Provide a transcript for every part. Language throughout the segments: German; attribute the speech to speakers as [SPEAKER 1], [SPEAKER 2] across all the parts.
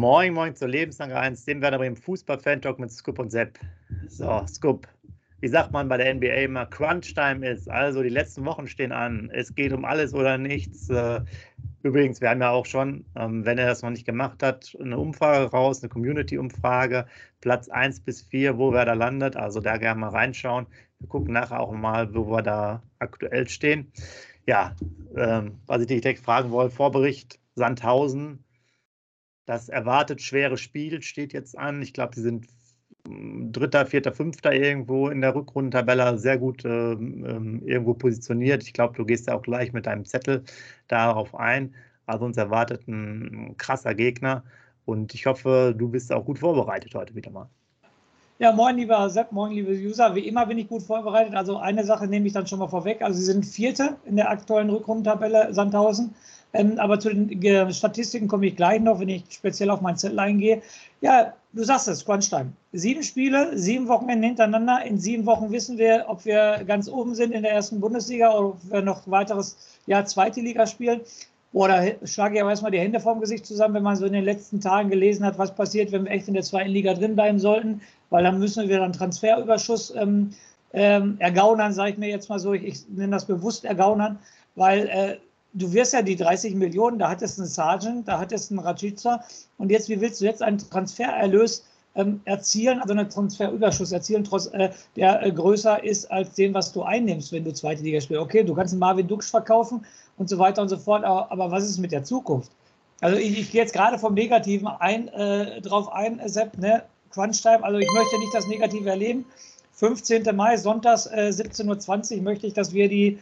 [SPEAKER 1] Moin, moin zur Lebenslang 1, dem Werder Bremen Fußball-Fan-Talk mit Scoop und Sepp. So, Scoop, wie sagt man bei der NBA immer, Crunch-Time ist, also die letzten Wochen stehen an. Es geht um alles oder nichts. Äh, übrigens, wir haben ja auch schon, ähm, wenn er das noch nicht gemacht hat, eine Umfrage raus, eine Community-Umfrage, Platz 1 bis 4, wo wer da landet. Also da gerne mal reinschauen. Wir gucken nachher auch mal, wo wir da aktuell stehen. Ja, ähm, was ich dich direkt fragen wollte, Vorbericht Sandhausen. Das erwartet schwere Spiel steht jetzt an. Ich glaube, sie sind Dritter, Vierter, Fünfter irgendwo in der Rückrundentabelle sehr gut äh, irgendwo positioniert. Ich glaube, du gehst ja auch gleich mit deinem Zettel darauf ein. Also uns erwartet ein krasser Gegner und ich hoffe, du bist auch gut vorbereitet heute wieder mal.
[SPEAKER 2] Ja, moin, lieber Sepp, moin, liebe User. Wie immer bin ich gut vorbereitet. Also eine Sache nehme ich dann schon mal vorweg. Also Sie sind Vierte in der aktuellen Rückrundentabelle Sandhausen. Ähm, aber zu den äh, Statistiken komme ich gleich noch, wenn ich speziell auf mein Zettel eingehe. Ja, du sagst es, Crunchtime. Sieben Spiele, sieben Wochenende hintereinander. In sieben Wochen wissen wir, ob wir ganz oben sind in der ersten Bundesliga oder ob wir noch weiteres Jahr zweite Liga spielen. Da schlage ich aber erstmal die Hände vorm Gesicht zusammen, wenn man so in den letzten Tagen gelesen hat, was passiert, wenn wir echt in der zweiten Liga drin bleiben sollten, weil dann müssen wir dann Transferüberschuss ähm, ähm, ergaunern, sage ich mir jetzt mal so. Ich, ich nenne das bewusst ergaunern, weil äh, du wirst ja die 30 Millionen, da hattest du einen Sargent, da hattest du einen Rajica und jetzt, wie willst du jetzt einen Transfererlös ähm, erzielen, also einen Transferüberschuss erzielen, trotz, äh, der äh, größer ist als dem, was du einnimmst, wenn du zweite Liga spielst. Okay, du kannst einen Marvin Dux verkaufen und so weiter und so fort, aber, aber was ist mit der Zukunft? Also ich, ich gehe jetzt gerade vom Negativen ein, äh, drauf ein, Sepp, ne? Crunch-Time, also ich möchte nicht das Negative erleben. 15. Mai, sonntags äh, 17.20 Uhr möchte ich, dass wir die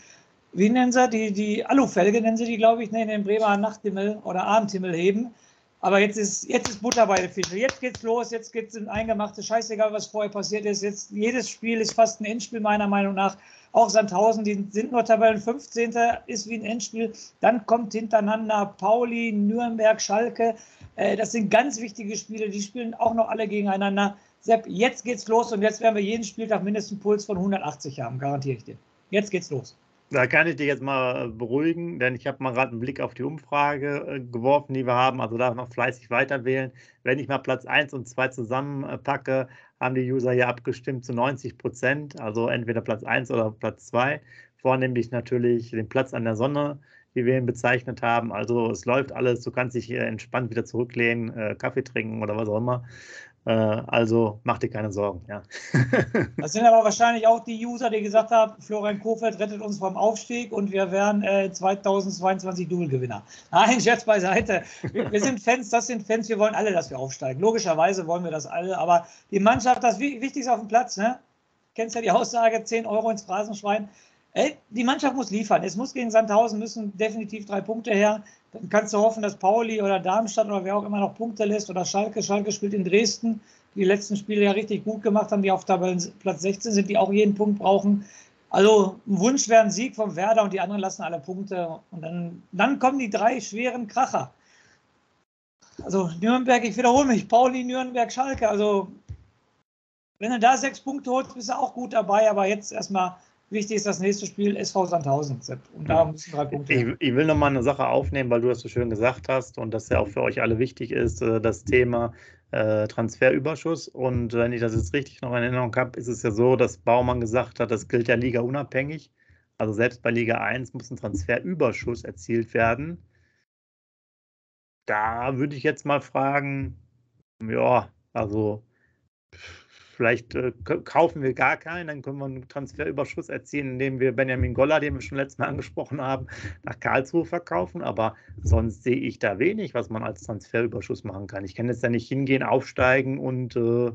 [SPEAKER 2] wie nennen sie die, die Alufelge, nennen sie die, glaube ich, ne, in den Bremer Nachthimmel oder Abendhimmel heben. Aber jetzt ist, jetzt ist Butter bei der Fische. Jetzt geht's los, jetzt geht's in eingemachte Scheißegal, was vorher passiert ist. Jetzt, jedes Spiel ist fast ein Endspiel, meiner Meinung nach. Auch Sandhausen, die sind nur Tabellen 15. ist wie ein Endspiel. Dann kommt hintereinander Pauli, Nürnberg, Schalke. Äh, das sind ganz wichtige Spiele. Die spielen auch noch alle gegeneinander. Sepp, jetzt geht's los und jetzt werden wir jeden Spieltag mindestens einen Puls von 180 haben, garantiere ich dir. Jetzt geht's los.
[SPEAKER 1] Da kann ich dich jetzt mal beruhigen, denn ich habe mal gerade einen Blick auf die Umfrage äh, geworfen, die wir haben. Also da noch fleißig weiter wählen. Wenn ich mal Platz 1 und 2 zusammenpacke, haben die User hier abgestimmt zu 90 Prozent. Also entweder Platz 1 oder Platz 2. Vornehmlich natürlich den Platz an der Sonne, wie wir ihn bezeichnet haben. Also es läuft alles. Du kannst dich entspannt wieder zurücklehnen, äh, Kaffee trinken oder was auch immer. Äh, also mach dir keine Sorgen. Ja.
[SPEAKER 2] Das sind aber wahrscheinlich auch die User, die gesagt haben, Florian Kofeld rettet uns vom Aufstieg und wir wären äh, 2022 Double-Gewinner. Nein, Scherz beiseite. Wir, wir, sind Fans, das sind Fans, wir wollen alle, dass wir aufsteigen. Logischerweise wollen wir das alle, aber die Mannschaft, das Wichtigste auf dem Platz, ne? Kennst ja die Aussage, 10 Euro ins Phrasenschwein. Ey, die Mannschaft muss liefern. Es muss gegen Sandhausen müssen definitiv drei Punkte her. Dann kannst du hoffen, dass Pauli oder Darmstadt oder wer auch immer noch Punkte lässt oder Schalke. Schalke spielt in Dresden, die, die letzten Spiele ja richtig gut gemacht haben, die auf Tabellenplatz 16 sind, die auch jeden Punkt brauchen. Also ein Wunsch wäre ein Sieg vom Werder und die anderen lassen alle Punkte. Und dann, dann kommen die drei schweren Kracher. Also Nürnberg, ich wiederhole mich, Pauli, Nürnberg, Schalke. Also wenn du da sechs Punkte holst, bist du auch gut dabei. Aber jetzt erstmal Wichtig ist das nächste Spiel SV Sandhausen. Und da müssen drei Punkte.
[SPEAKER 1] Ich, ich will nochmal eine Sache aufnehmen, weil du das so schön gesagt hast und das ja auch für euch alle wichtig ist, äh, das Thema äh, Transferüberschuss. Und wenn ich das jetzt richtig noch in Erinnerung habe, ist es ja so, dass Baumann gesagt hat, das gilt ja Liga unabhängig. Also selbst bei Liga 1 muss ein Transferüberschuss erzielt werden. Da würde ich jetzt mal fragen, ja, also Vielleicht äh, kaufen wir gar keinen, dann können wir einen Transferüberschuss erzielen, indem wir Benjamin Goller, den wir schon letztes Mal angesprochen haben, nach Karlsruhe verkaufen. Aber sonst sehe ich da wenig, was man als Transferüberschuss machen kann. Ich kann jetzt da nicht hingehen, aufsteigen und äh,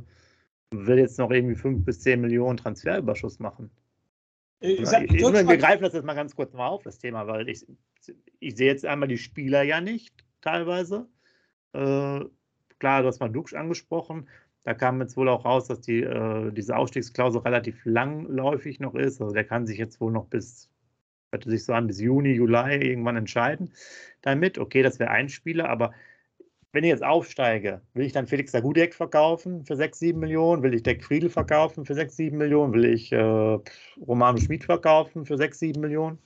[SPEAKER 1] will jetzt noch irgendwie fünf bis zehn Millionen Transferüberschuss machen. Ich, ich, ich, wir greifen das jetzt mal ganz kurz mal auf, das Thema, weil ich, ich sehe jetzt einmal die Spieler ja nicht teilweise. Äh, klar, du hast mal Dux angesprochen. Da kam jetzt wohl auch raus, dass die, äh, diese Ausstiegsklausel relativ langläufig noch ist. Also der kann sich jetzt wohl noch bis, hörte sich so an, bis Juni, Juli irgendwann entscheiden damit. Okay, das wäre ein Spieler, aber wenn ich jetzt aufsteige, will ich dann Felix Dagudek verkaufen für 6, 7 Millionen? Will ich Deck Friedel verkaufen für 6, 7 Millionen? Will ich äh, Romano Schmid verkaufen für 6, 7 Millionen?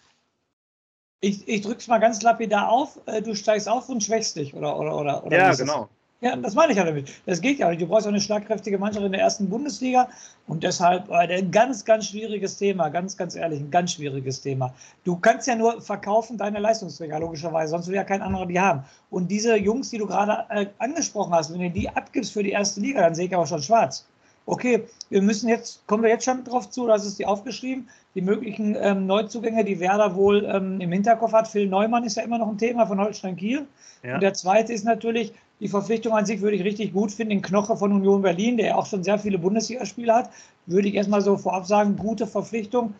[SPEAKER 2] Ich, ich drücke es mal ganz lapidar auf. Äh, du steigst auf und schwächst dich, oder? oder, oder, oder
[SPEAKER 1] ja, genau.
[SPEAKER 2] Ja, das meine ich ja damit. Das geht ja nicht. Du brauchst auch eine schlagkräftige Mannschaft in der ersten Bundesliga und deshalb äh, ein ganz, ganz schwieriges Thema, ganz, ganz ehrlich, ein ganz schwieriges Thema. Du kannst ja nur verkaufen deine Leistungsträger, logischerweise, sonst will ja kein anderer die haben. Und diese Jungs, die du gerade äh, angesprochen hast, wenn du die abgibst für die erste Liga, dann sehe ich aber schon schwarz. Okay, wir müssen jetzt, kommen wir jetzt schon drauf zu, das ist die aufgeschrieben, die möglichen ähm, Neuzugänge, die Werder wohl ähm, im Hinterkopf hat. Phil Neumann ist ja immer noch ein Thema von Holstein Kiel. Ja. Und der zweite ist natürlich, die Verpflichtung an sich würde ich richtig gut finden. Den Knoche von Union Berlin, der ja auch schon sehr viele Bundesligaspiele hat, würde ich erstmal so vorab sagen, gute Verpflichtung.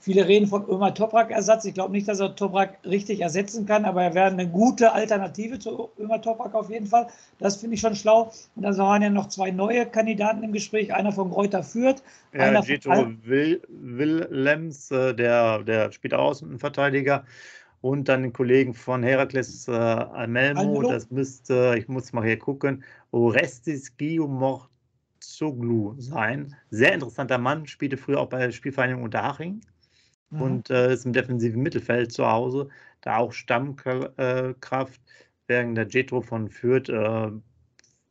[SPEAKER 2] Viele reden von Ömer Toprak-Ersatz. Ich glaube nicht, dass er Toprak richtig ersetzen kann, aber er wäre eine gute Alternative zu Ömer Toprak auf jeden Fall. Das finde ich schon schlau. Und dann waren ja noch zwei neue Kandidaten im Gespräch. Einer von Gräuter führt.
[SPEAKER 1] Ja, Gito Willems, äh, der, der spielt Außenverteidiger und dann den Kollegen von Herakles äh, Almelmo, das müsste, ich muss mal hier gucken, Orestis Giomorzoglou sein. Sehr interessanter Mann, spielte früher auch bei Spielvereinigung Unterhaching mhm. und äh, ist im defensiven Mittelfeld zu Hause, da auch Stammkraft, während der Jetro von Fürth äh,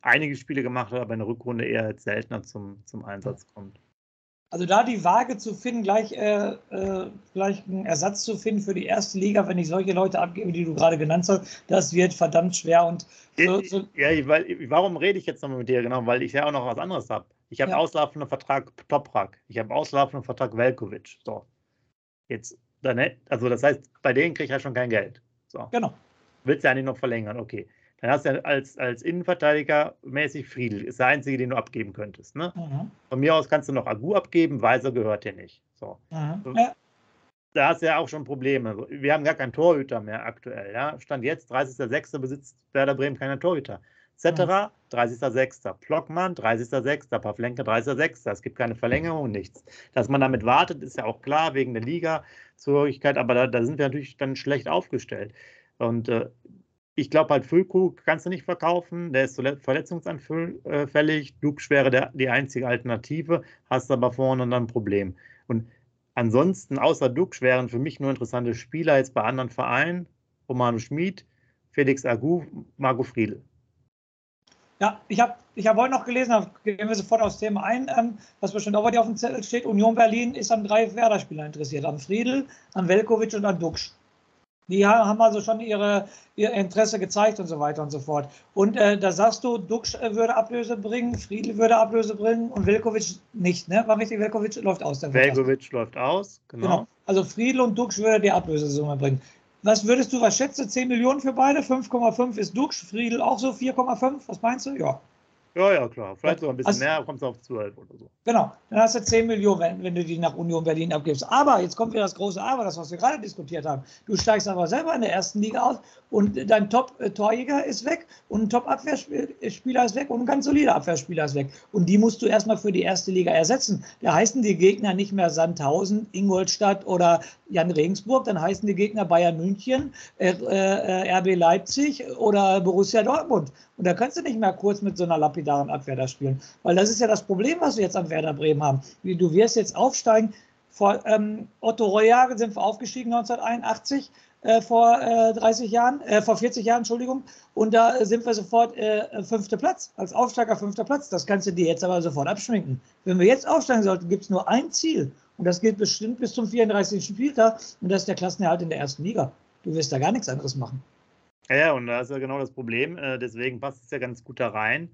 [SPEAKER 1] einige Spiele gemacht hat, aber in der Rückrunde eher seltener zum, zum Einsatz kommt.
[SPEAKER 2] Also da die Waage zu finden, gleich, äh, äh, gleich einen Ersatz zu finden für die erste Liga, wenn ich solche Leute abgebe, die du gerade genannt hast, das wird verdammt schwer. Und
[SPEAKER 1] so, so ja, weil, warum rede ich jetzt nochmal mit dir? Genau, weil ich ja auch noch was anderes habe. Ich habe ja. auslaufenden Vertrag Toprak, ich habe auslaufenden Vertrag Velkovic. So. Jetzt, dann, also das heißt, bei denen kriege ich ja schon kein Geld. So.
[SPEAKER 2] Genau.
[SPEAKER 1] Willst du ja nicht noch verlängern, okay. Dann hast du ja als, als Innenverteidiger mäßig Friedel. Ist der einzige, den du abgeben könntest. Ne? Mhm. Von mir aus kannst du noch Agu abgeben, Weiser gehört dir nicht. So. Mhm. Ja. Da hast du ja auch schon Probleme. Wir haben gar keinen Torhüter mehr aktuell. Ja? Stand jetzt, 30.06. besitzt Werder Bremen keine Torhüter. Cetera, mhm. 30.06. Plockmann, 30.06. Pavlenka, 30.06. Es gibt keine Verlängerung, nichts. Dass man damit wartet, ist ja auch klar, wegen der Liga-Zugehörigkeit, aber da, da, sind wir natürlich dann schlecht aufgestellt. Und äh, ich glaube halt, Füllkrug kannst du nicht verkaufen, der ist verletzungsanfällig. Dux wäre der, die einzige Alternative, hast aber vorne dann ein Problem. Und ansonsten, außer Dux, wären für mich nur interessante Spieler jetzt bei anderen Vereinen: Romano Schmid, Felix Agu, Marco Friedl.
[SPEAKER 2] Ja, ich habe ich hab heute noch gelesen, gehen wir sofort aufs Thema ein, ähm, was bestimmt auch bei dir auf dem Zettel steht. Union Berlin ist an drei Werder-Spielern interessiert: an Friedl, an Velkovic und an Dux. Die haben also schon ihre, ihr Interesse gezeigt und so weiter und so fort. Und äh, da sagst du, Dux äh, würde Ablöse bringen, Friedl würde Ablöse bringen und Velkovic nicht, ne? War richtig, Velkovic läuft aus.
[SPEAKER 1] Velkovic läuft aus, genau. genau.
[SPEAKER 2] Also Friedl und Dux würde die Ablösesumme bringen. Was würdest du, was schätzt du, 10 Millionen für beide? 5,5 ist Dux, Friedl auch so 4,5? Was meinst du? Ja.
[SPEAKER 1] Ja, ja, klar. Vielleicht sogar ein bisschen also, mehr, kommt es auf 12 oder so.
[SPEAKER 2] Genau, dann hast du 10 Millionen, wenn, wenn, du die nach Union Berlin abgibst. Aber, jetzt kommt wieder das große Aber, das, was wir gerade diskutiert haben. Du steigst aber selber in der ersten Liga aus und dein Top-Torjäger ist weg und ein Top-Abwehrspieler ist weg und ein ganz solider Abwehrspieler ist weg. Und die musst du erstmal für die erste Liga ersetzen. Da heißen die Gegner nicht mehr Sandhausen, Ingolstadt oder Jan Regensburg, dann heißen die Gegner Bayern München, äh, äh, RB Leipzig oder Borussia Dortmund. Und da kannst du nicht mehr kurz mit so einer lapidaren Abwehr da spielen. Weil das ist ja das Problem, was wir jetzt am Werder Bremen haben. Du wirst jetzt aufsteigen. Vor ähm, Otto Royagen sind wir aufgestiegen 1981, äh, vor äh, 30 Jahren, äh, vor 40 Jahren, Entschuldigung. Und da sind wir sofort äh, fünfter Platz, als Aufsteiger fünfter Platz. Das kannst du dir jetzt aber sofort abschminken. Wenn wir jetzt aufsteigen sollten, gibt es nur ein Ziel. Und das geht bestimmt bis zum 34. Spieltag. Und das ist der Klassenerhalt in der ersten Liga. Du wirst da gar nichts anderes machen.
[SPEAKER 1] Ja, und da ist ja genau das Problem. Äh, deswegen passt es ja ganz gut da rein.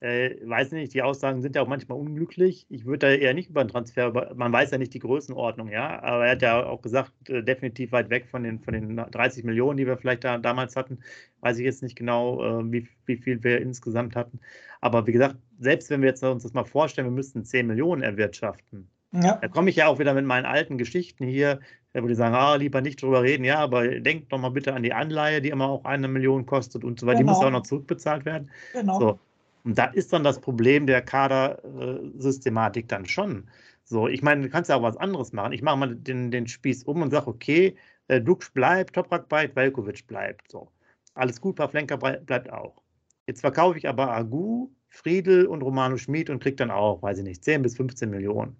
[SPEAKER 1] Äh, weiß nicht, die Aussagen sind ja auch manchmal unglücklich. Ich würde da eher nicht über einen Transfer, man weiß ja nicht die Größenordnung, ja. Aber er hat ja auch gesagt, äh, definitiv weit weg von den, von den 30 Millionen, die wir vielleicht da damals hatten. Weiß ich jetzt nicht genau, äh, wie, wie viel wir insgesamt hatten. Aber wie gesagt, selbst wenn wir jetzt uns das mal vorstellen, wir müssten 10 Millionen erwirtschaften, ja. Da komme ich ja auch wieder mit meinen alten Geschichten hier, wo die sagen, ah, lieber nicht drüber reden, ja, aber denkt doch mal bitte an die Anleihe, die immer auch eine Million kostet und so weiter, genau. die muss genau. auch noch zurückbezahlt werden. Genau. So. Und da ist dann das Problem der Kadersystematik dann schon. So, ich meine, du kannst ja auch was anderes machen. Ich mache mal den, den Spieß um und sage, okay, äh, Dux bleibt, Toprak bleibt, Velkovic bleibt. So. Alles gut, Pavlenka bleibt auch. Jetzt verkaufe ich aber Agu, Friedel und Romano Schmid und kriege dann auch, weiß ich nicht, 10 bis 15 Millionen.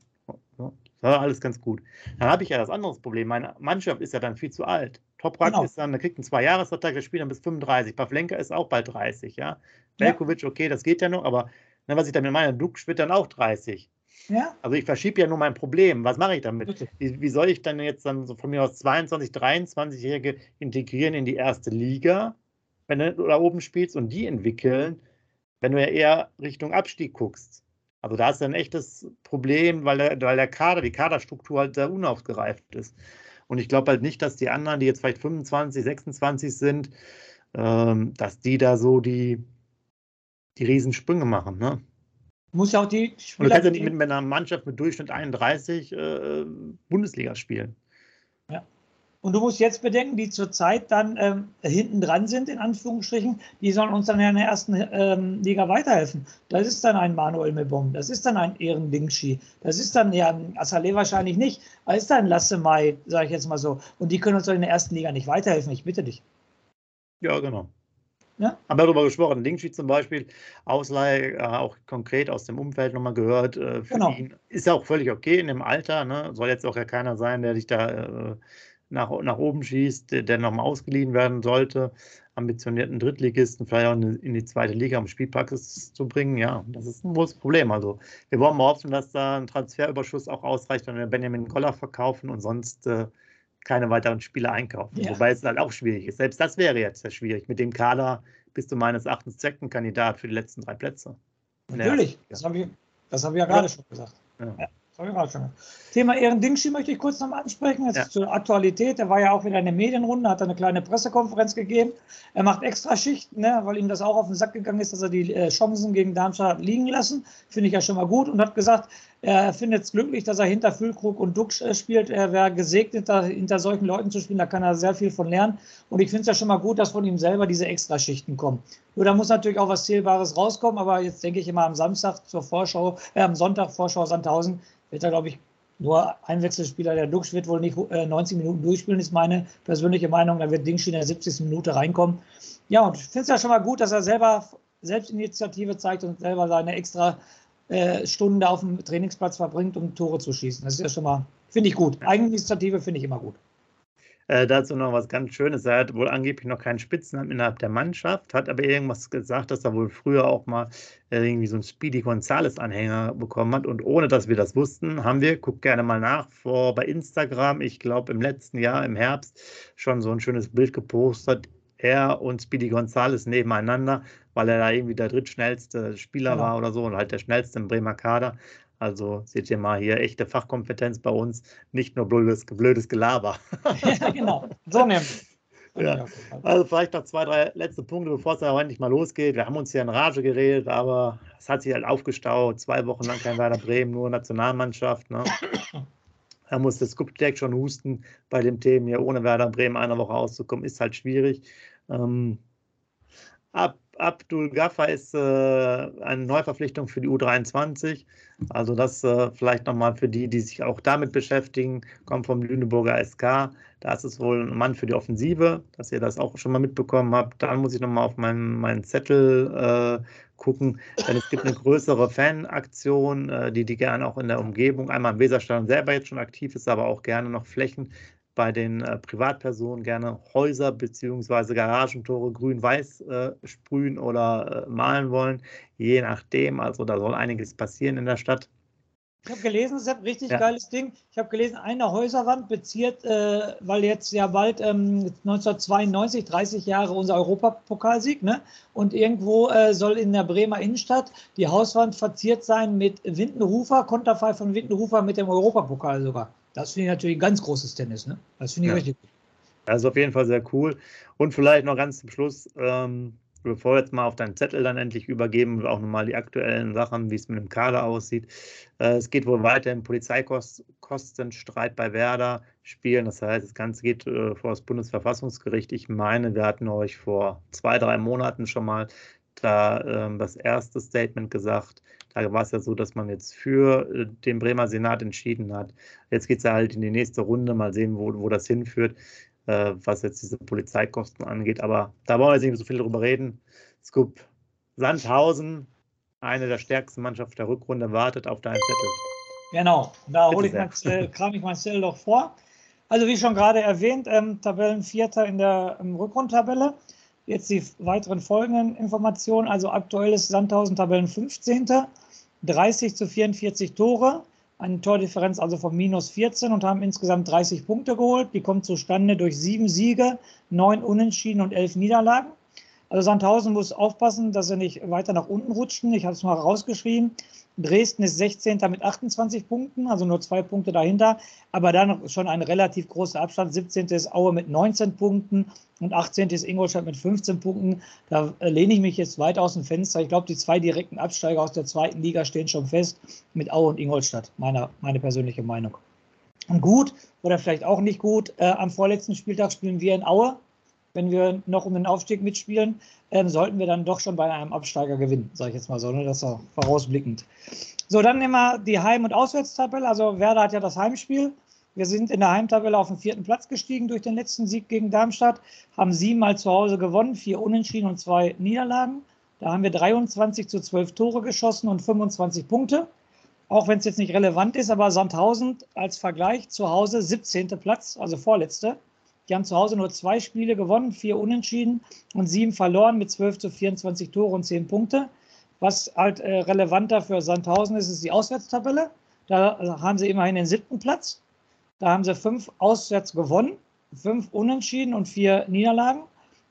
[SPEAKER 1] Ja, alles ganz gut. Dann habe ich ja das andere Problem. Meine Mannschaft ist ja dann viel zu alt. Toprak genau. ist dann, der kriegt einen Zwei-Jahres-Vertrag, der spielt dann bis 35. Pavlenka ist auch bald 30, ja. Velkovic, okay, das geht ja noch, aber ne, was ich damit meine, Duk wird dann auch 30. Ja. Also ich verschiebe ja nur mein Problem. Was mache ich damit? Wie, wie, soll ich dann jetzt dann so von mir aus 22, 23-Jährige integrieren in die erste Liga, wenn du da oben spielst und die entwickeln, wenn du ja eher Richtung Abstieg guckst? Also da ist ein echtes Problem, weil der, weil der Kader, die Kaderstruktur halt sehr unaufgereift ist. Und ich glaube halt nicht, dass die anderen, die jetzt vielleicht 25, 26 sind, ähm, dass die da so die, die Riesensprünge machen. Ne?
[SPEAKER 2] Muss ja auch die
[SPEAKER 1] Spieler. Und du kannst ja nicht mit, mit einer Mannschaft mit Durchschnitt 31 äh, Bundesliga spielen.
[SPEAKER 2] Und du musst jetzt bedenken, die zurzeit dann ähm, hinten dran sind, in Anführungsstrichen, die sollen uns dann ja in der ersten ähm, Liga weiterhelfen. Das ist dann ein Manuel Mebom, das ist dann ein Ehren Dingshi, das ist dann ja Asale wahrscheinlich nicht, aber ist dann Lasse Mai, sage ich jetzt mal so. Und die können uns doch in der ersten Liga nicht weiterhelfen, ich bitte dich.
[SPEAKER 1] Ja, genau. Ja? Haben wir darüber gesprochen. Linkshi zum Beispiel, Ausleihe, äh, auch konkret aus dem Umfeld nochmal gehört. Äh, genau. ist ja auch völlig okay in dem Alter. Ne? Soll jetzt auch ja keiner sein, der dich da äh, nach, nach oben schießt, der, der nochmal ausgeliehen werden sollte. Ambitionierten Drittligisten vielleicht auch in, die zweite Liga, um Spielpraxis zu bringen. Ja, das ist ein großes Problem. Also, wir wollen mal hoffen, dass da ein Transferüberschuss auch ausreicht, wenn wir Benjamin Goller verkaufen und sonst. Äh, keine weiteren Spieler einkaufen. Ja. Wobei es halt auch schwierig ist. Selbst das wäre jetzt sehr schwierig. Mit dem Kader bist du meines Erachtens Zeckenkandidat für die letzten drei Plätze.
[SPEAKER 2] Natürlich, das habe ich, hab ich ja gerade ja. schon gesagt. Ja. Thema Ehrendingshi möchte ich kurz noch mal ansprechen. Jetzt ja. zur Aktualität. Er war ja auch wieder in der Medienrunde, hat eine kleine Pressekonferenz gegeben. Er macht extra Schichten, ne, weil ihm das auch auf den Sack gegangen ist, dass er die äh, Chancen gegen Darmstadt liegen lassen. Finde ich ja schon mal gut und hat gesagt, er findet es glücklich, dass er hinter Füllkrug und Duck äh, spielt. Er wäre gesegnet, hinter, hinter solchen Leuten zu spielen. Da kann er sehr viel von lernen. Und ich finde es ja schon mal gut, dass von ihm selber diese Extraschichten kommen. Nur da muss natürlich auch was Zählbares rauskommen. Aber jetzt denke ich immer am Samstag zur Vorschau, äh, am Sonntag Vorschau Sandhausen wird er, glaube ich, nur ein Wechselspieler. Der Dux wird wohl nicht äh, 90 Minuten durchspielen, ist meine persönliche Meinung. Da wird Dingshi in der 70. Minute reinkommen. Ja, und ich finde es ja schon mal gut, dass er selber Selbstinitiative zeigt und selber seine extra äh, Stunden da auf dem Trainingsplatz verbringt, um Tore zu schießen. Das ist ja schon mal, finde ich gut. Eigeninitiative finde ich immer gut.
[SPEAKER 1] Äh, dazu noch was ganz Schönes. Er hat wohl angeblich noch keinen Spitznamen innerhalb der Mannschaft, hat aber irgendwas gesagt, dass er wohl früher auch mal äh, irgendwie so einen Speedy Gonzales-Anhänger bekommen hat. Und ohne dass wir das wussten, haben wir, guckt gerne mal nach, vor bei Instagram, ich glaube im letzten Jahr, im Herbst, schon so ein schönes Bild gepostet. Er und Speedy Gonzales nebeneinander, weil er da irgendwie der drittschnellste Spieler genau. war oder so und halt der schnellste im Bremer Kader. Also seht ihr mal hier echte Fachkompetenz bei uns, nicht nur blödes, blödes Gelaber.
[SPEAKER 2] ja, genau, so nämlich.
[SPEAKER 1] Ja. Also vielleicht noch zwei, drei letzte Punkte, bevor es dann endlich mal losgeht. Wir haben uns hier in Rage geredet, aber es hat sich halt aufgestaut. Zwei Wochen lang kein Werder Bremen, nur Nationalmannschaft. Ne? Da muss das Skuptek schon husten bei dem Thema hier ohne Werder Bremen eine Woche auszukommen, ist halt schwierig. Ähm, ab Abdul Gaffer ist äh, eine Neuverpflichtung für die U23. Also das äh, vielleicht nochmal für die, die sich auch damit beschäftigen, kommt vom Lüneburger SK. Da ist es wohl ein Mann für die Offensive, dass ihr das auch schon mal mitbekommen habt. Dann muss ich nochmal auf meinen, meinen Zettel äh, gucken, denn es gibt eine größere Fanaktion, äh, die die gerne auch in der Umgebung, einmal im Weserstadion selber jetzt schon aktiv ist, aber auch gerne noch Flächen bei den äh, Privatpersonen gerne Häuser bzw. Garagentore grün-weiß äh, sprühen oder äh, malen wollen, je nachdem. Also da soll einiges passieren in der Stadt.
[SPEAKER 2] Ich habe gelesen, das ist ein richtig ja. geiles Ding. Ich habe gelesen, eine Häuserwand beziert, äh, weil jetzt ja bald ähm, 1992, 30 Jahre unser Europapokalsieg, ne? Und irgendwo äh, soll in der Bremer Innenstadt die Hauswand verziert sein mit Windenhufer, Konterfei von Windenhufer mit dem Europapokal sogar. Das finde ich natürlich ein ganz großes Tennis. Ne? Das finde ich ja. richtig gut.
[SPEAKER 1] Also auf jeden Fall sehr cool. Und vielleicht noch ganz zum Schluss, ähm, bevor wir jetzt mal auf deinen Zettel dann endlich übergeben, auch nochmal die aktuellen Sachen, wie es mit dem Kader aussieht. Äh, es geht wohl weiter im Polizeikostenstreit bei Werder spielen. Das heißt, das Ganze geht äh, vor das Bundesverfassungsgericht. Ich meine, wir hatten euch vor zwei, drei Monaten schon mal da äh, das erste Statement gesagt. Da war es ja so, dass man jetzt für äh, den Bremer Senat entschieden hat. Jetzt geht es ja halt in die nächste Runde, mal sehen, wo, wo das hinführt, äh, was jetzt diese Polizeikosten angeht. Aber da wollen wir jetzt nicht so viel drüber reden. Scoop Sandhausen, eine der stärksten Mannschaften der Rückrunde, wartet auf deinen Zettel.
[SPEAKER 2] Genau, da hole ich mein, kram ich mein Zettel doch vor. Also wie schon gerade erwähnt, ähm, Tabellenvierter in der ähm, Rückrundtabelle. Jetzt die weiteren folgenden Informationen. Also aktuell ist Sandhausen Tabellen 15. 30 zu 44 Tore, eine Tordifferenz also von minus 14 und haben insgesamt 30 Punkte geholt. Die kommt zustande durch sieben Siege, neun Unentschieden und elf Niederlagen. Also Sandhausen muss aufpassen, dass sie nicht weiter nach unten rutschen. Ich habe es mal rausgeschrieben. Dresden ist 16. mit 28 Punkten, also nur zwei Punkte dahinter, aber dann schon ein relativ großer Abstand. 17. ist Aue mit 19 Punkten und 18. ist Ingolstadt mit 15 Punkten. Da lehne ich mich jetzt weit aus dem Fenster. Ich glaube, die zwei direkten Absteiger aus der zweiten Liga stehen schon fest mit Aue und Ingolstadt, meine, meine persönliche Meinung. Und gut oder vielleicht auch nicht gut, äh, am vorletzten Spieltag spielen wir in Aue wenn wir noch um den Aufstieg mitspielen, ähm, sollten wir dann doch schon bei einem Absteiger gewinnen, sage ich jetzt mal so. Ne? Das ist auch vorausblickend. So, dann nehmen wir die Heim- und Auswärtstabelle. Also Werder hat ja das Heimspiel. Wir sind in der Heimtabelle auf den vierten Platz gestiegen durch den letzten Sieg gegen Darmstadt, haben siebenmal zu Hause gewonnen, vier Unentschieden und zwei Niederlagen. Da haben wir 23 zu 12 Tore geschossen und 25 Punkte. Auch wenn es jetzt nicht relevant ist, aber Sandhausen als Vergleich zu Hause 17. Platz, also vorletzte. Die haben zu Hause nur zwei Spiele gewonnen, vier Unentschieden und sieben verloren mit 12 zu 24 Tore und 10 Punkte. Was halt äh, relevanter für Sandhausen ist, ist die Auswärtstabelle. Da äh, haben sie immerhin den siebten Platz. Da haben sie fünf auswärts gewonnen, fünf Unentschieden und vier Niederlagen.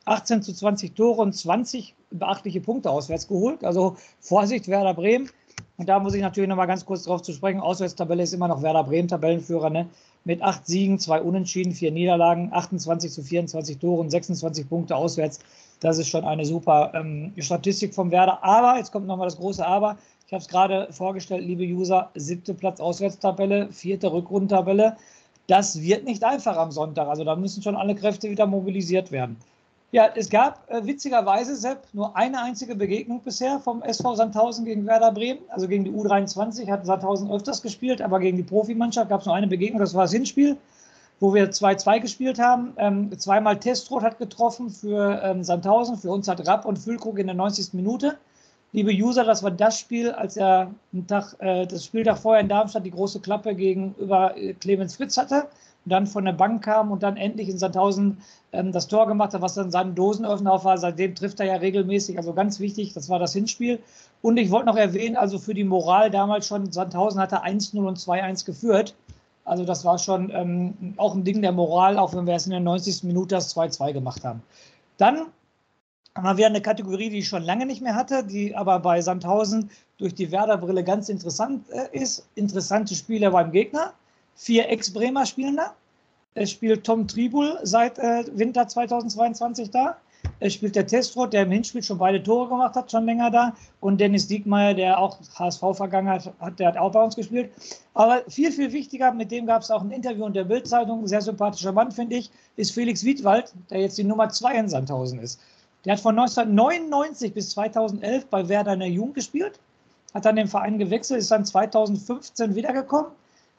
[SPEAKER 2] 18 zu 20 Tore und 20 beachtliche Punkte auswärts geholt. Also Vorsicht, Werder Bremen. Und da muss ich natürlich noch mal ganz kurz drauf zu sprechen. Auswärtstabelle ist immer noch Werder Bremen Tabellenführer. Ne? Mit acht Siegen, zwei Unentschieden, vier Niederlagen, 28 zu 24 Tore und 26 Punkte auswärts. Das ist schon eine super ähm, Statistik vom Werder. Aber, jetzt kommt nochmal das große Aber. Ich habe es gerade vorgestellt, liebe User, siebte Platz Auswärtstabelle, vierte Rückrundentabelle. Das wird nicht einfach am Sonntag. Also da müssen schon alle Kräfte wieder mobilisiert werden. Ja, es gab äh, witzigerweise, Sepp, nur eine einzige Begegnung bisher vom SV Sandhausen gegen Werder Bremen. Also gegen die U23 hat Sandhausen öfters gespielt, aber gegen die Profimannschaft gab es nur eine Begegnung, das war das Hinspiel, wo wir 2-2 gespielt haben. Ähm, zweimal Testrot hat getroffen für ähm, Sandhausen, für uns hat Rapp und Füllkrug in der 90. Minute. Liebe User, das war das Spiel, als er Tag, äh, das Spieltag vorher in Darmstadt die große Klappe gegenüber äh, Clemens Fritz hatte dann von der Bank kam und dann endlich in Sandhausen ähm, das Tor gemacht hat, was dann sein Dosenöffner war. Seitdem trifft er ja regelmäßig, also ganz wichtig, das war das Hinspiel. Und ich wollte noch erwähnen, also für die Moral damals schon, Sandhausen hatte 1-0 und 2-1 geführt. Also das war schon ähm, auch ein Ding der Moral, auch wenn wir es in der 90. Minute das 2-2 gemacht haben. Dann haben wir eine Kategorie, die ich schon lange nicht mehr hatte, die aber bei Sandhausen durch die Werder-Brille ganz interessant äh, ist. Interessante Spieler beim Gegner vier Ex-Bremer spielen da. Es spielt Tom Tribul seit äh, Winter 2022 da. Es spielt der Testrot, der im Hinspiel schon beide Tore gemacht hat, schon länger da. Und Dennis Diekmeyer, der auch HSV vergangen hat, der hat auch bei uns gespielt. Aber viel, viel wichtiger, mit dem gab es auch ein Interview in der Bildzeitung, sehr sympathischer Mann, finde ich, ist Felix Wiedwald, der jetzt die Nummer zwei in Sandhausen ist. Der hat von 1999 bis 2011 bei Werder in der Jugend gespielt, hat dann den Verein gewechselt, ist dann 2015 wiedergekommen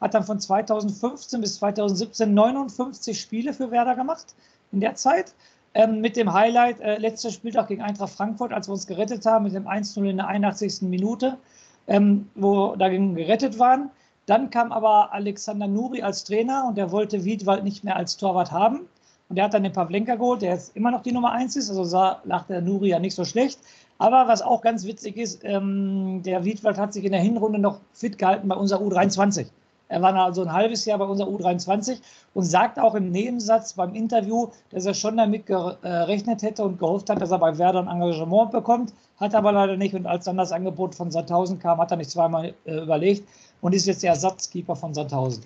[SPEAKER 2] hat dann von 2015 bis 2017 59 Spiele für Werder gemacht in der Zeit. Ähm, mit dem Highlight äh, letzter Spieltag gegen Eintracht Frankfurt, als wir uns gerettet haben, mit dem 1-0 in der 81. Minute, ähm, wo dagegen gerettet waren. Dann kam aber Alexander Nuri als Trainer und der wollte Wiedwald nicht mehr als Torwart haben. Und der hat dann den Pavlenka geholt, der jetzt immer noch die Nummer 1 ist, also sah nach der Nuri ja nicht so schlecht. Aber was auch ganz witzig ist, ähm, der Wiedwald hat sich in der Hinrunde noch fit gehalten bei unserer U23. Er war also ein halbes Jahr bei unserer U23 und sagt auch im Nebensatz beim Interview, dass er schon damit gerechnet hätte und gehofft hat, dass er bei Werder ein Engagement bekommt, hat aber leider nicht. Und als dann das Angebot von Sandhausen kam, hat er nicht zweimal äh, überlegt und ist jetzt der Ersatzkeeper von Sandhausen.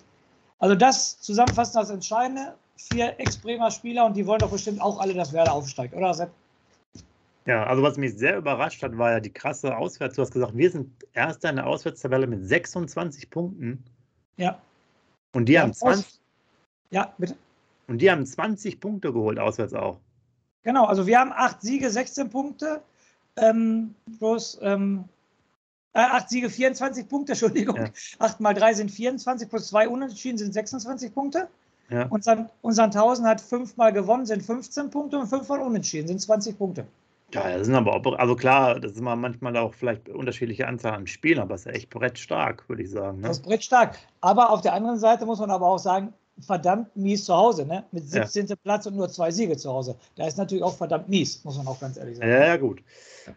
[SPEAKER 2] Also das zusammenfassend das Entscheidende. Vier Ex-Bremer Spieler und die wollen doch bestimmt auch alle, dass Werder aufsteigt, oder Sepp?
[SPEAKER 1] Ja, also was mich sehr überrascht hat, war ja die krasse Auswärts. Du hast gesagt, wir sind Erster in der Auswärtstabelle mit 26 Punkten.
[SPEAKER 2] Ja.
[SPEAKER 1] Und die ja, haben 20.
[SPEAKER 2] Ja, bitte.
[SPEAKER 1] Und die haben 20 Punkte geholt, auswärts auch.
[SPEAKER 2] Genau, also wir haben acht Siege, 16 Punkte. Ähm, plus ähm, äh, acht Siege, 24 Punkte, Entschuldigung. Ja. Acht mal drei sind 24, plus zwei Unentschieden sind 26 Punkte. Ja. Und, San, und Sandhausen hat fünfmal gewonnen, sind 15 Punkte und fünfmal unentschieden, sind 20 Punkte.
[SPEAKER 1] Ja, das sind aber, auch, also klar, das ist mal manchmal auch vielleicht unterschiedliche Anzahl an Spielen, aber es ist echt brettstark, würde ich sagen. Ne?
[SPEAKER 2] Das ist brettstark. Aber auf der anderen Seite muss man aber auch sagen, verdammt mies zu Hause, ne? Mit 17. Ja. Platz und nur zwei Siege zu Hause. Da ist natürlich auch verdammt mies, muss man auch ganz ehrlich sagen.
[SPEAKER 1] Ja, ja, gut.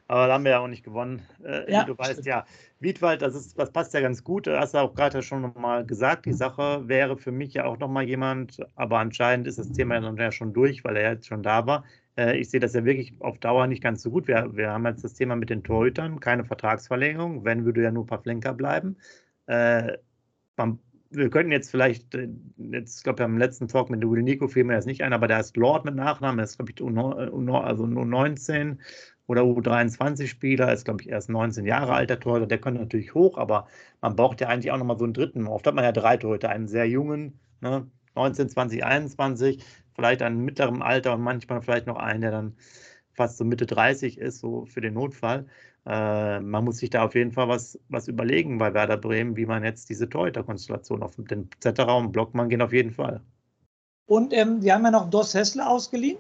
[SPEAKER 1] Aber da haben wir ja auch nicht gewonnen. Äh, ja, du weißt, stimmt. ja. Wiedwald, das, ist, das passt ja ganz gut. Du hast ja auch gerade schon nochmal gesagt, die Sache wäre für mich ja auch nochmal jemand, aber anscheinend ist das Thema ja schon durch, weil er jetzt schon da war. Äh, ich sehe das ja wirklich auf Dauer nicht ganz so gut. Wir, wir haben jetzt das Thema mit den Torhütern, keine Vertragsverlängerung. Wenn, würde ja nur ein paar Flenker bleiben. Äh, man wir könnten jetzt vielleicht, äh, jetzt glaube ich am letzten Talk mit Will Nico fiel mir das nicht ein, aber der ist Lord mit Nachnamen, ist glaube ich U, also nur 19 oder U23-Spieler, ist glaube ich erst 19 Jahre alt, der Torhüter, der könnte natürlich hoch, aber man braucht ja eigentlich auch nochmal so einen dritten. Oft hat man ja drei Torhüter, einen sehr jungen, ne, 19, 20, 21, vielleicht einen mittleren Alter und manchmal vielleicht noch einen, der dann fast so Mitte 30 ist, so für den Notfall. Äh, man muss sich da auf jeden Fall was, was überlegen bei Werder Bremen, wie man jetzt diese Torhüter-Konstellation auf den Z-Raum Blockmann gehen auf jeden Fall.
[SPEAKER 2] Und ähm, wir haben ja noch Dos Hessler ausgeliehen.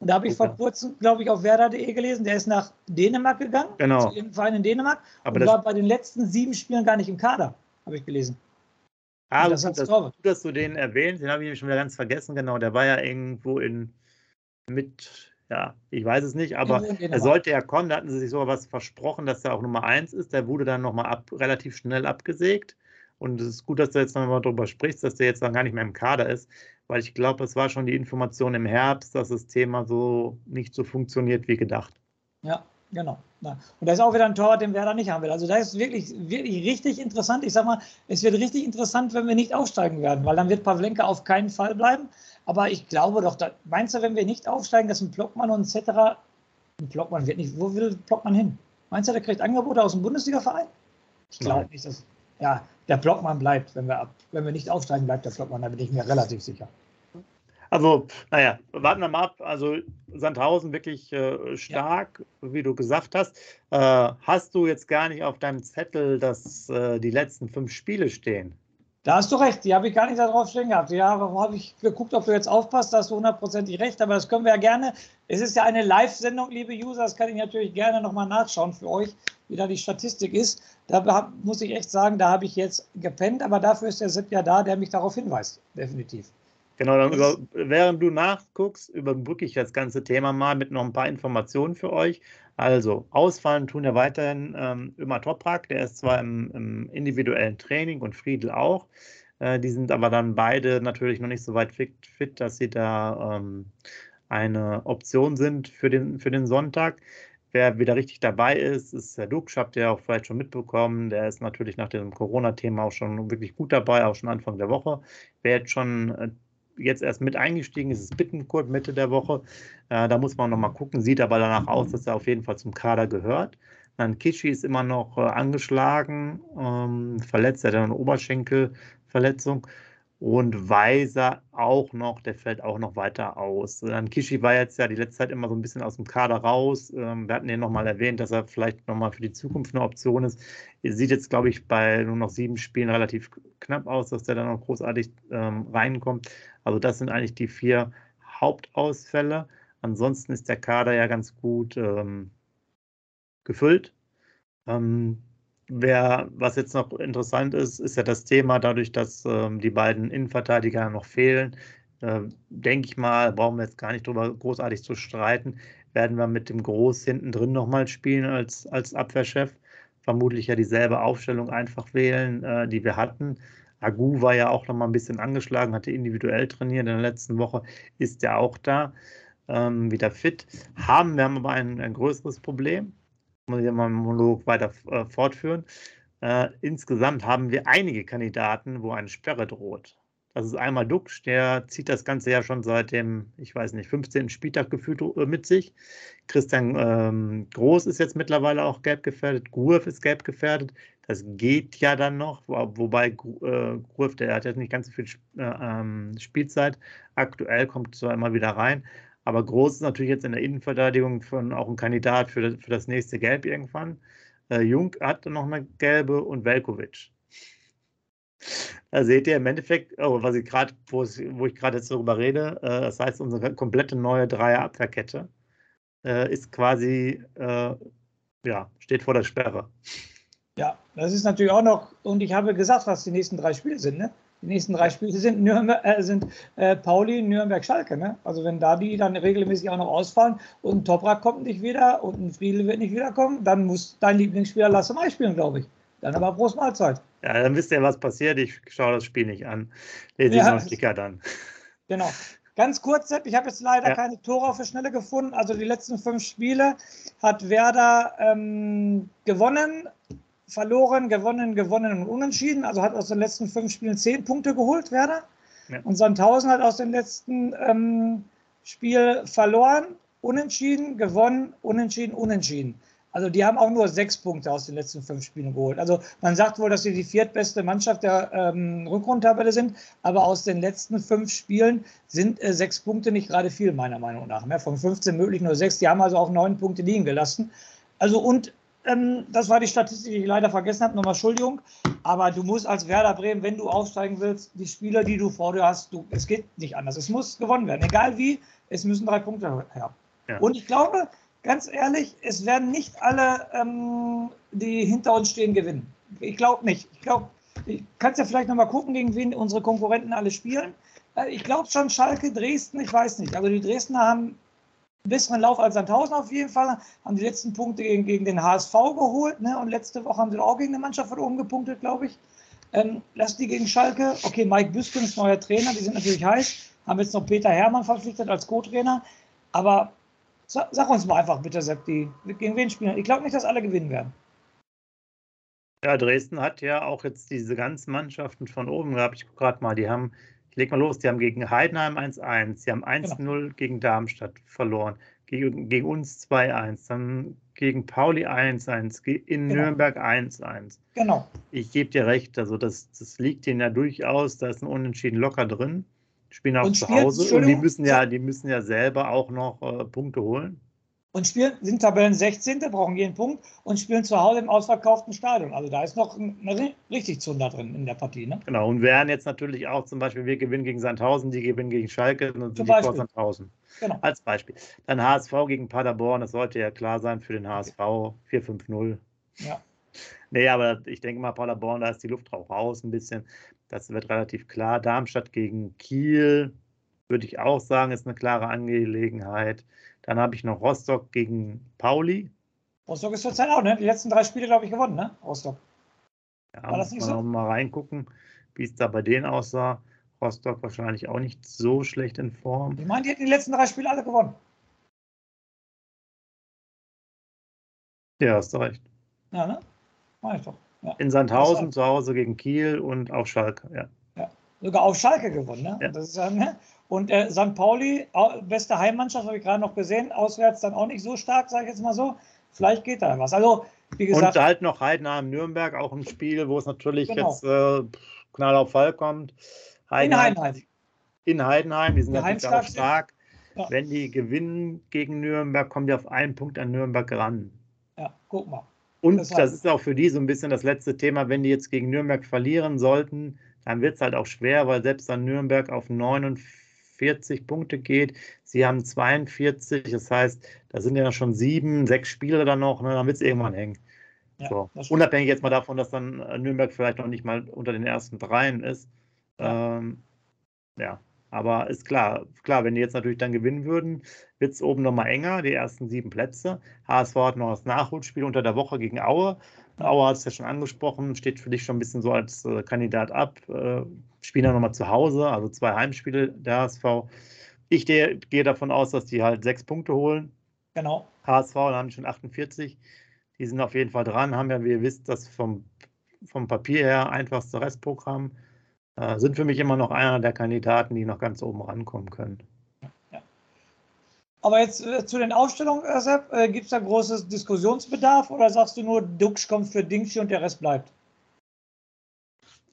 [SPEAKER 2] Und da habe ich okay. vor kurzem, glaube ich, auf werder.de gelesen, der ist nach Dänemark gegangen.
[SPEAKER 1] Genau.
[SPEAKER 2] Zu irgendeinem Verein in Dänemark. Aber und war bei den letzten sieben Spielen gar nicht im Kader, habe ich gelesen.
[SPEAKER 1] Ah, das, das, gut, dass du den erwähnst, den habe ich schon wieder ganz vergessen. Genau, der war ja irgendwo in mit ja, ich weiß es nicht, aber er sollte ja kommen. Da hatten sie sich sogar was versprochen, dass er auch Nummer 1 ist. Der wurde dann nochmal ab, relativ schnell abgesägt. Und es ist gut, dass du jetzt nochmal darüber sprichst, dass der jetzt dann gar nicht mehr im Kader ist, weil ich glaube, es war schon die Information im Herbst, dass das Thema so nicht so funktioniert wie gedacht.
[SPEAKER 2] Ja, genau. Und da ist auch wieder ein Tor, den Werder nicht haben will. Also da ist wirklich, wirklich richtig interessant. Ich sag mal, es wird richtig interessant, wenn wir nicht aufsteigen werden, weil dann wird Pavlenka auf keinen Fall bleiben. Aber ich glaube doch, da, meinst du, wenn wir nicht aufsteigen, dass ein Blockmann und etc. Ein Blockmann wird nicht. Wo will Blockmann hin? Meinst du, der kriegt Angebote aus dem Bundesliga-Verein? Ich glaube nicht, dass. Ja, der Blockmann bleibt, wenn wir, ab, wenn wir nicht aufsteigen, bleibt der Blockmann, da bin ich mir relativ sicher.
[SPEAKER 1] Also, naja, warten wir mal ab. Also, Sandhausen wirklich äh, stark, ja. wie du gesagt hast. Äh, hast du jetzt gar nicht auf deinem Zettel, dass äh, die letzten fünf Spiele stehen?
[SPEAKER 2] Da hast du recht, die habe ich gar nicht darauf stehen gehabt. Ja, habe ich geguckt, ob du jetzt aufpasst, da hast du hundertprozentig recht, aber das können wir ja gerne. Es ist ja eine Live-Sendung, liebe User, das kann ich natürlich gerne nochmal nachschauen für euch, wie da die Statistik ist. Da muss ich echt sagen, da habe ich jetzt gepennt, aber dafür ist der Sepp ja da, der mich darauf hinweist, definitiv.
[SPEAKER 1] Genau, dann über, während du nachguckst, überbrücke ich das ganze Thema mal mit noch ein paar Informationen für euch. Also, ausfallen tun ja weiterhin ähm, immer Toprak, der ist zwar im, im, individuellen Training und Friedel auch. Äh, die sind aber dann beide natürlich noch nicht so weit fit, fit dass sie da ähm, eine Option sind für den, für den Sonntag. Wer wieder richtig dabei ist, ist der Dux, habt ihr auch vielleicht schon mitbekommen. Der ist natürlich nach dem Corona-Thema auch schon wirklich gut dabei, auch schon Anfang der Woche. Wer jetzt schon äh, jetzt erst mit eingestiegen ist, ist Bittenkurt Mitte der Woche. Äh, da muss man nochmal gucken, sieht aber danach aus, dass er auf jeden Fall zum Kader gehört. Dann Kishi ist immer noch äh, angeschlagen, ähm, verletzt, er hat eine Oberschenkelverletzung. Und Weiser auch noch, der fällt auch noch weiter aus. Dann Kishi war jetzt ja die letzte Zeit immer so ein bisschen aus dem Kader raus. Ähm, wir hatten ihn nochmal erwähnt, dass er vielleicht nochmal für die Zukunft eine Option ist. Sieht jetzt, glaube ich, bei nur noch sieben Spielen relativ knapp aus, dass der dann noch großartig ähm, reinkommt. Also das sind eigentlich die vier Hauptausfälle. Ansonsten ist der Kader ja ganz gut ähm, gefüllt. Ähm, wer, was jetzt noch interessant ist, ist ja das Thema, dadurch, dass ähm, die beiden Innenverteidiger noch fehlen, äh, denke ich mal, brauchen wir jetzt gar nicht drüber großartig zu streiten, werden wir mit dem Groß hinten drin nochmal spielen als, als Abwehrchef. Vermutlich ja dieselbe Aufstellung einfach wählen, äh, die wir hatten. Agu war ja auch noch mal ein bisschen angeschlagen, hatte individuell trainiert in der letzten Woche, ist ja auch da, ähm, wieder fit. Haben wir haben aber ein, ein größeres Problem, muss ich mal einen Monolog weiter äh, fortführen. Äh, insgesamt haben wir einige Kandidaten, wo eine Sperre droht. Das ist einmal Duxch, der zieht das Ganze ja schon seit dem, ich weiß nicht, 15. Spieltag gefühlt äh, mit sich. Christian ähm, Groß ist jetzt mittlerweile auch gelb gefährdet. Gurf ist gelb gefährdet. Das geht ja dann noch, wobei äh, Gurf, der hat jetzt nicht ganz so viel äh, ähm, Spielzeit. Aktuell kommt zwar immer wieder rein, aber Groß ist natürlich jetzt in der Innenverteidigung von auch ein Kandidat für das, für das nächste Gelb irgendwann. Äh, Jung hat noch eine gelbe und Velkovic. Da seht ihr im Endeffekt, oh, was ich grad, wo, ich gerade jetzt darüber rede, äh, das heißt, unsere komplette neue Dreier-Abwehrkette äh, ist quasi, äh, ja, steht vor der Sperre.
[SPEAKER 2] Ja, das ist natürlich auch noch, und ich habe gesagt, was die nächsten drei Spiele sind, ne? Die nächsten drei Spiele sind, Nürnberg, äh, sind äh, Pauli, Nürnberg, Schalke. Ne? Also wenn da die dann regelmäßig auch noch ausfallen und ein Toprak kommt nicht wieder und ein Friedel wird nicht wiederkommen, dann muss dein Lieblingsspieler Lasse Mai spielen, glaube ich. Dann aber Prost Mahlzeit.
[SPEAKER 1] Ja, dann wisst ihr, was passiert. Ich schaue das Spiel nicht an. Lese ja, ich noch dann.
[SPEAKER 2] Genau. Ganz kurz, Sepp, ich habe jetzt leider ja. keine Tore auf der Schnelle gefunden. Also die letzten fünf Spiele hat Werder ähm, gewonnen, verloren, gewonnen, gewonnen und unentschieden. Also hat aus den letzten fünf Spielen zehn Punkte geholt, Werder. Ja. Und Sandhausen hat aus dem letzten ähm, Spiel verloren, unentschieden, gewonnen, unentschieden, unentschieden. Also die haben auch nur sechs Punkte aus den letzten fünf Spielen geholt. Also man sagt wohl, dass sie die viertbeste Mannschaft der ähm, Rückrundtabelle sind, aber aus den letzten fünf Spielen sind äh, sechs Punkte nicht gerade viel, meiner Meinung nach. Mehr. Von 15 möglich nur sechs. Die haben also auch neun Punkte liegen gelassen. Also und ähm, das war die Statistik, die ich leider vergessen habe. Nochmal Entschuldigung. Aber du musst als Werder Bremen, wenn du aufsteigen willst, die Spieler, die du vor dir hast, du, es geht nicht anders. Es muss gewonnen werden. Egal wie, es müssen drei Punkte her. Ja. Und ich glaube, ganz ehrlich, es werden nicht alle, ähm, die hinter uns stehen, gewinnen. Ich glaube nicht. Ich glaube, ich kann ja vielleicht nochmal gucken, gegen wen unsere Konkurrenten alle spielen. Äh, ich glaube schon Schalke, Dresden, ich weiß nicht. Also die Dresdner haben besseren Lauf als Sandhausen auf jeden Fall, haben die letzten Punkte gegen, gegen den HSV geholt ne? und letzte Woche haben sie auch gegen eine Mannschaft von oben gepunktet, glaube ich. Ähm, lass die gegen Schalke. Okay, Mike Büskens, neuer Trainer, die sind natürlich heiß. Haben jetzt noch Peter Hermann verpflichtet als Co-Trainer. Aber Sag uns mal einfach bitte, Sepp, die, gegen wen spielen? Ich glaube nicht, dass alle gewinnen werden.
[SPEAKER 1] Ja, Dresden hat ja auch jetzt diese ganzen Mannschaften von oben gehabt. Ich gucke gerade mal, die haben, ich leg mal los, die haben gegen Heidenheim 1-1, sie haben 1-0 genau. gegen Darmstadt verloren, gegen, gegen uns 2-1, dann gegen Pauli 1-1, in genau. Nürnberg 1-1.
[SPEAKER 2] Genau.
[SPEAKER 1] Ich gebe dir recht, also das, das liegt ihnen ja durchaus, da ist ein Unentschieden locker drin spielen auch und zu Hause und die müssen ja, die müssen ja selber auch noch äh, Punkte holen.
[SPEAKER 2] Und spielen, sind Tabellen 16. brauchen jeden Punkt und spielen zu Hause im ausverkauften Stadion. Also da ist noch eine richtig Zunder drin in der Partie. Ne?
[SPEAKER 1] Genau, und wären jetzt natürlich auch zum Beispiel, wir gewinnen gegen Sandhausen, die gewinnen gegen Schalke und die vor Sandhausen. Genau. Als Beispiel. Dann HSV gegen Paderborn, das sollte ja klar sein für den HSV, 4-5-0. Ja. Nee, aber ich denke mal, Paderborn, da ist die Luft auch raus ein bisschen. Das wird relativ klar. Darmstadt gegen Kiel, würde ich auch sagen, ist eine klare Angelegenheit. Dann habe ich noch Rostock gegen Pauli.
[SPEAKER 2] Rostock ist zurzeit auch, ne? Die letzten drei Spiele, glaube ich, gewonnen, ne? Rostock.
[SPEAKER 1] Ja, War das nicht so? mal reingucken, wie es da bei denen aussah. Rostock wahrscheinlich auch nicht so schlecht in Form.
[SPEAKER 2] Ich meine, die hätten die letzten drei Spiele alle gewonnen.
[SPEAKER 1] Ja, hast du recht.
[SPEAKER 2] Ja, ne? Mach ich doch.
[SPEAKER 1] Ja. In Sandhausen zu Hause gegen Kiel und auf Schalke, ja.
[SPEAKER 2] ja. Sogar auf Schalke gewonnen, ne? Ja. Das ist ja, ne? Und äh, St. Pauli, beste Heimmannschaft, habe ich gerade noch gesehen, auswärts dann auch nicht so stark, sage ich jetzt mal so. Vielleicht geht da was. Also,
[SPEAKER 1] wie gesagt. Und halt noch Heidenheim Nürnberg, auch ein Spiel, wo es natürlich genau. jetzt äh, knall auf Fall kommt.
[SPEAKER 2] Heidenheim, in Heidenheim.
[SPEAKER 1] In Heidenheim, die sind natürlich auch stark. Ja. Wenn die gewinnen gegen Nürnberg, kommen die auf einen Punkt an Nürnberg ran.
[SPEAKER 2] Ja, guck mal.
[SPEAKER 1] Und das, das, ist auch für die so ein bisschen das letzte Thema, wenn die jetzt gegen Nürnberg verlieren sollten, dann wird es halt auch schwer, weil selbst dann Nürnberg auf 49 Punkte geht. Sie haben 42, das heißt, da sind ja schon sieben, sechs Spiele dann noch, ne, dann wird es irgendwann hängen. Ja, so. Unabhängig jetzt mal davon, dass dann Nürnberg vielleicht noch nicht mal unter den ersten dreien ist. Ja. Ähm, ja. Aber ist klar, klar, wenn die jetzt natürlich dann gewinnen würden, wird es oben nochmal enger, die ersten sieben Plätze. HSV hat noch das Nachholspiel unter der Woche gegen Aue. Aue hat es ja schon angesprochen, steht für dich schon ein bisschen so als äh, Kandidat ab. Äh, spielen dann nochmal zu Hause, also zwei Heimspiele der HSV. Ich gehe, gehe davon aus, dass die halt sechs Punkte holen.
[SPEAKER 2] Genau.
[SPEAKER 1] HSV, da haben die schon 48. Die sind auf jeden Fall dran, haben ja, wie ihr wisst, das vom, vom Papier her einfachste Restprogramm. Äh, sind für mich immer noch einer der Kandidaten, die noch ganz oben rankommen können.
[SPEAKER 2] Aber jetzt äh, zu den Aufstellungen, äh, Sepp, äh, gibt es da großes Diskussionsbedarf oder sagst du nur, Dux kommt für Dingschi und der Rest bleibt?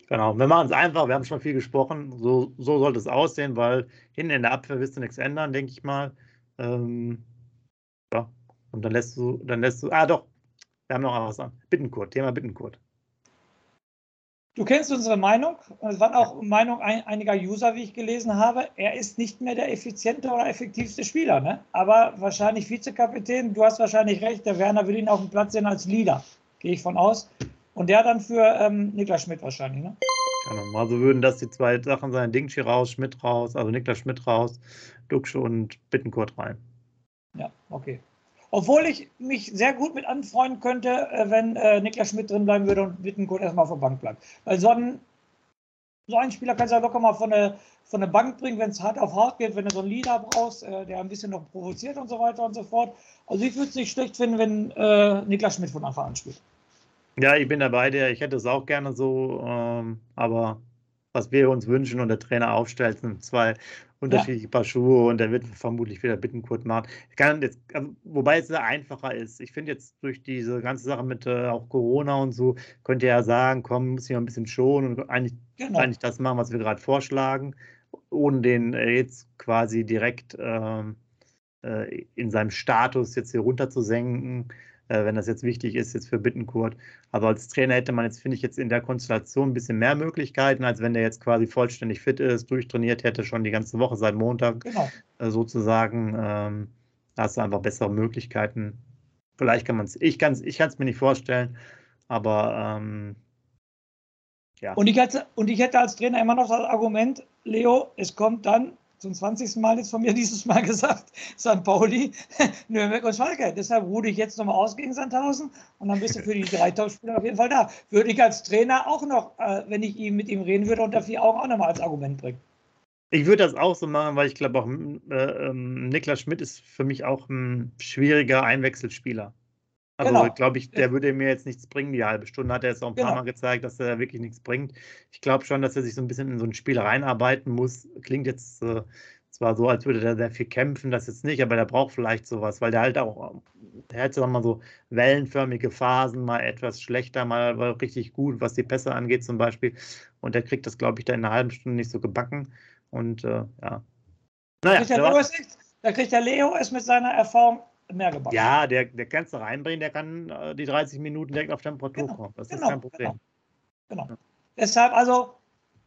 [SPEAKER 1] Genau, wir machen es einfach, wir haben schon viel gesprochen, so, so sollte es aussehen, weil hinten in der Abwehr wirst du nichts ändern, denke ich mal. Ähm, ja, und dann lässt du, dann lässt du, ah doch, wir haben noch was an. Bittenkurt, Thema Bittenkurt.
[SPEAKER 2] Du kennst unsere Meinung. Es waren auch Meinung einiger User, wie ich gelesen habe. Er ist nicht mehr der effiziente oder effektivste Spieler. Ne? Aber wahrscheinlich Vizekapitän. Du hast wahrscheinlich recht. Der Werner will ihn auf dem Platz sehen als Leader. Gehe ich von aus. Und der dann für ähm, Niklas Schmidt wahrscheinlich. Ne?
[SPEAKER 1] Genau. Also würden das die zwei Sachen sein: Dingchi raus, Schmidt raus, also Niklas Schmidt raus, Duxche und Bittenkurt rein.
[SPEAKER 2] Ja, okay. Obwohl ich mich sehr gut mit anfreunden könnte, äh, wenn äh, Niklas Schmidt drin bleiben würde und Bittenkurt erstmal auf der Bank bleibt. Weil so ein, so ein Spieler kannst du ja locker mal von der, von der Bank bringen, wenn es hart auf hart geht, wenn du so einen Leader brauchst, äh, der ein bisschen noch provoziert und so weiter und so fort. Also ich würde es nicht schlecht finden, wenn äh, Niklas Schmidt von Anfang an spielt.
[SPEAKER 1] Ja, ich bin dabei, der, ich hätte es auch gerne so, ähm, aber was wir uns wünschen und der Trainer aufstellt, sind zwei unterschiedliche ja. Paar Schuhe und der wird vermutlich wieder Bittenkurt machen. Jetzt, also, wobei es sehr einfacher ist. Ich finde jetzt durch diese ganze Sache mit äh, auch Corona und so, könnte er ja sagen, komm, muss ich mal ein bisschen schonen und eigentlich, genau. eigentlich das machen, was wir gerade vorschlagen, ohne den äh, jetzt quasi direkt ähm, äh, in seinem Status jetzt hier runter zu senken äh, wenn das jetzt wichtig ist, jetzt für Bittenkurt. Aber als Trainer hätte man jetzt, finde ich, jetzt in der Konstellation ein bisschen mehr Möglichkeiten, als wenn der jetzt quasi vollständig fit ist, durchtrainiert hätte, schon die ganze Woche seit Montag genau. äh, sozusagen. Ähm, da hast du einfach bessere Möglichkeiten. Vielleicht kann man es, ich kann es ich mir nicht vorstellen, aber ähm,
[SPEAKER 2] ja. Und ich, hätte, und ich hätte als Trainer immer noch das Argument, Leo, es kommt dann zum 20. Mal jetzt von mir dieses Mal gesagt, St. Pauli, Nürnberg und Schalke. Deshalb ruhe ich jetzt nochmal aus gegen Sandhausen und dann bist du für die drei Topspieler auf jeden Fall da. Würde ich als Trainer auch noch, äh, wenn ich mit ihm reden würde, unter vier Augen auch nochmal als Argument bringen.
[SPEAKER 1] Ich würde das auch so machen, weil ich glaube auch, äh, ähm, Niklas Schmidt ist für mich auch ein schwieriger Einwechselspieler. Also genau. glaube ich, der würde mir jetzt nichts bringen, die halbe Stunde hat er jetzt auch ein genau. paar Mal gezeigt, dass er wirklich nichts bringt. Ich glaube schon, dass er sich so ein bisschen in so ein Spiel reinarbeiten muss. Klingt jetzt äh, zwar so, als würde der sehr viel kämpfen, das jetzt nicht, aber der braucht vielleicht sowas, weil der halt auch, der hat so mal so wellenförmige Phasen, mal etwas schlechter, mal richtig gut, was die Pässe angeht zum Beispiel. Und der kriegt das, glaube ich, da in einer halben Stunde nicht so gebacken. Und äh, ja.
[SPEAKER 2] Naja, da kriegt der Leo es mit seiner Erfahrung mehr gebacken.
[SPEAKER 1] Ja, der, der kannst du reinbringen, der kann äh, die 30 Minuten direkt auf Temperatur genau, kommen. Das genau, ist kein Problem.
[SPEAKER 2] Genau. genau. Ja. Deshalb, also,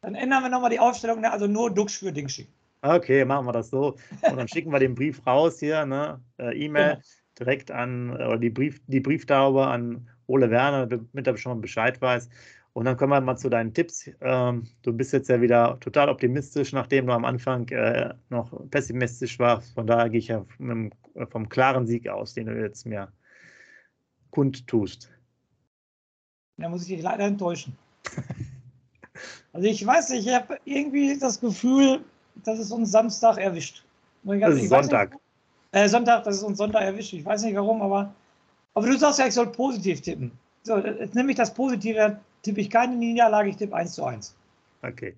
[SPEAKER 2] dann ändern wir nochmal die Aufstellung, ne? also nur Dux für Dingschi.
[SPEAKER 1] Okay, machen wir das so. Und dann schicken wir den Brief raus hier, ne? Äh, E-Mail genau. direkt an, oder die, Brief, die Brieftaube an Ole Werner, damit er schon mal Bescheid weiß. Und dann kommen wir mal zu deinen Tipps. Ähm, du bist jetzt ja wieder total optimistisch, nachdem du am Anfang äh, noch pessimistisch warst. Von daher gehe ich ja vom, vom klaren Sieg aus, den du jetzt mir kundtust.
[SPEAKER 2] Da muss ich dich leider enttäuschen. also ich weiß nicht, ich habe irgendwie das Gefühl, dass es uns Samstag erwischt.
[SPEAKER 1] Das ist Sonntag.
[SPEAKER 2] Nicht, äh, Sonntag, dass es uns Sonntag erwischt. Ich weiß nicht warum, aber, aber du sagst ja, ich soll positiv tippen. So, jetzt nehme ich das Positive tippe ich keine Niederlage, ich tippe 1 zu 1.
[SPEAKER 1] Okay.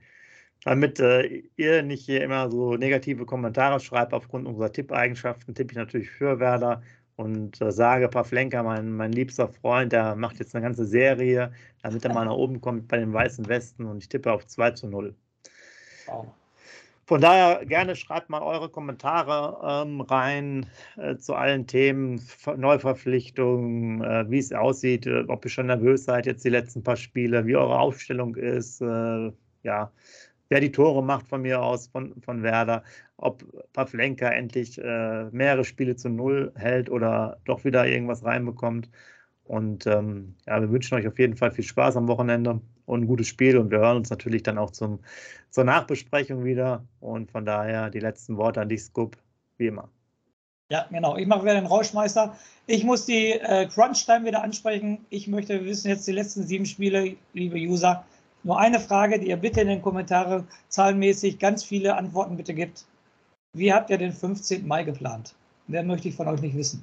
[SPEAKER 1] Damit äh, ihr nicht hier immer so negative Kommentare schreibt aufgrund unserer Tippeigenschaften, tippe ich natürlich für Werder und äh, sage Pavlenka, mein, mein liebster Freund, der macht jetzt eine ganze Serie, damit er mal nach oben kommt bei den Weißen Westen und ich tippe auf 2 zu 0. Wow. Von daher gerne schreibt mal eure Kommentare ähm, rein äh, zu allen Themen, Neuverpflichtungen, äh, wie es aussieht, äh, ob ihr schon nervös seid jetzt die letzten paar Spiele, wie eure Aufstellung ist, äh, ja, wer die Tore macht von mir aus, von, von Werder, ob Pavlenka endlich äh, mehrere Spiele zu Null hält oder doch wieder irgendwas reinbekommt. Und ähm, ja, wir wünschen euch auf jeden Fall viel Spaß am Wochenende und ein gutes Spiel. Und wir hören uns natürlich dann auch zum, zur Nachbesprechung wieder. Und von daher die letzten Worte an dich, Scoop, wie immer.
[SPEAKER 2] Ja, genau. Ich mache wieder den Rauschmeister. Ich muss die äh, Crunch-Time wieder ansprechen. Ich möchte wissen jetzt die letzten sieben Spiele, liebe User. Nur eine Frage, die ihr bitte in den Kommentaren zahlenmäßig ganz viele Antworten bitte gibt. Wie habt ihr den 15. Mai geplant? Mehr möchte ich von euch nicht wissen.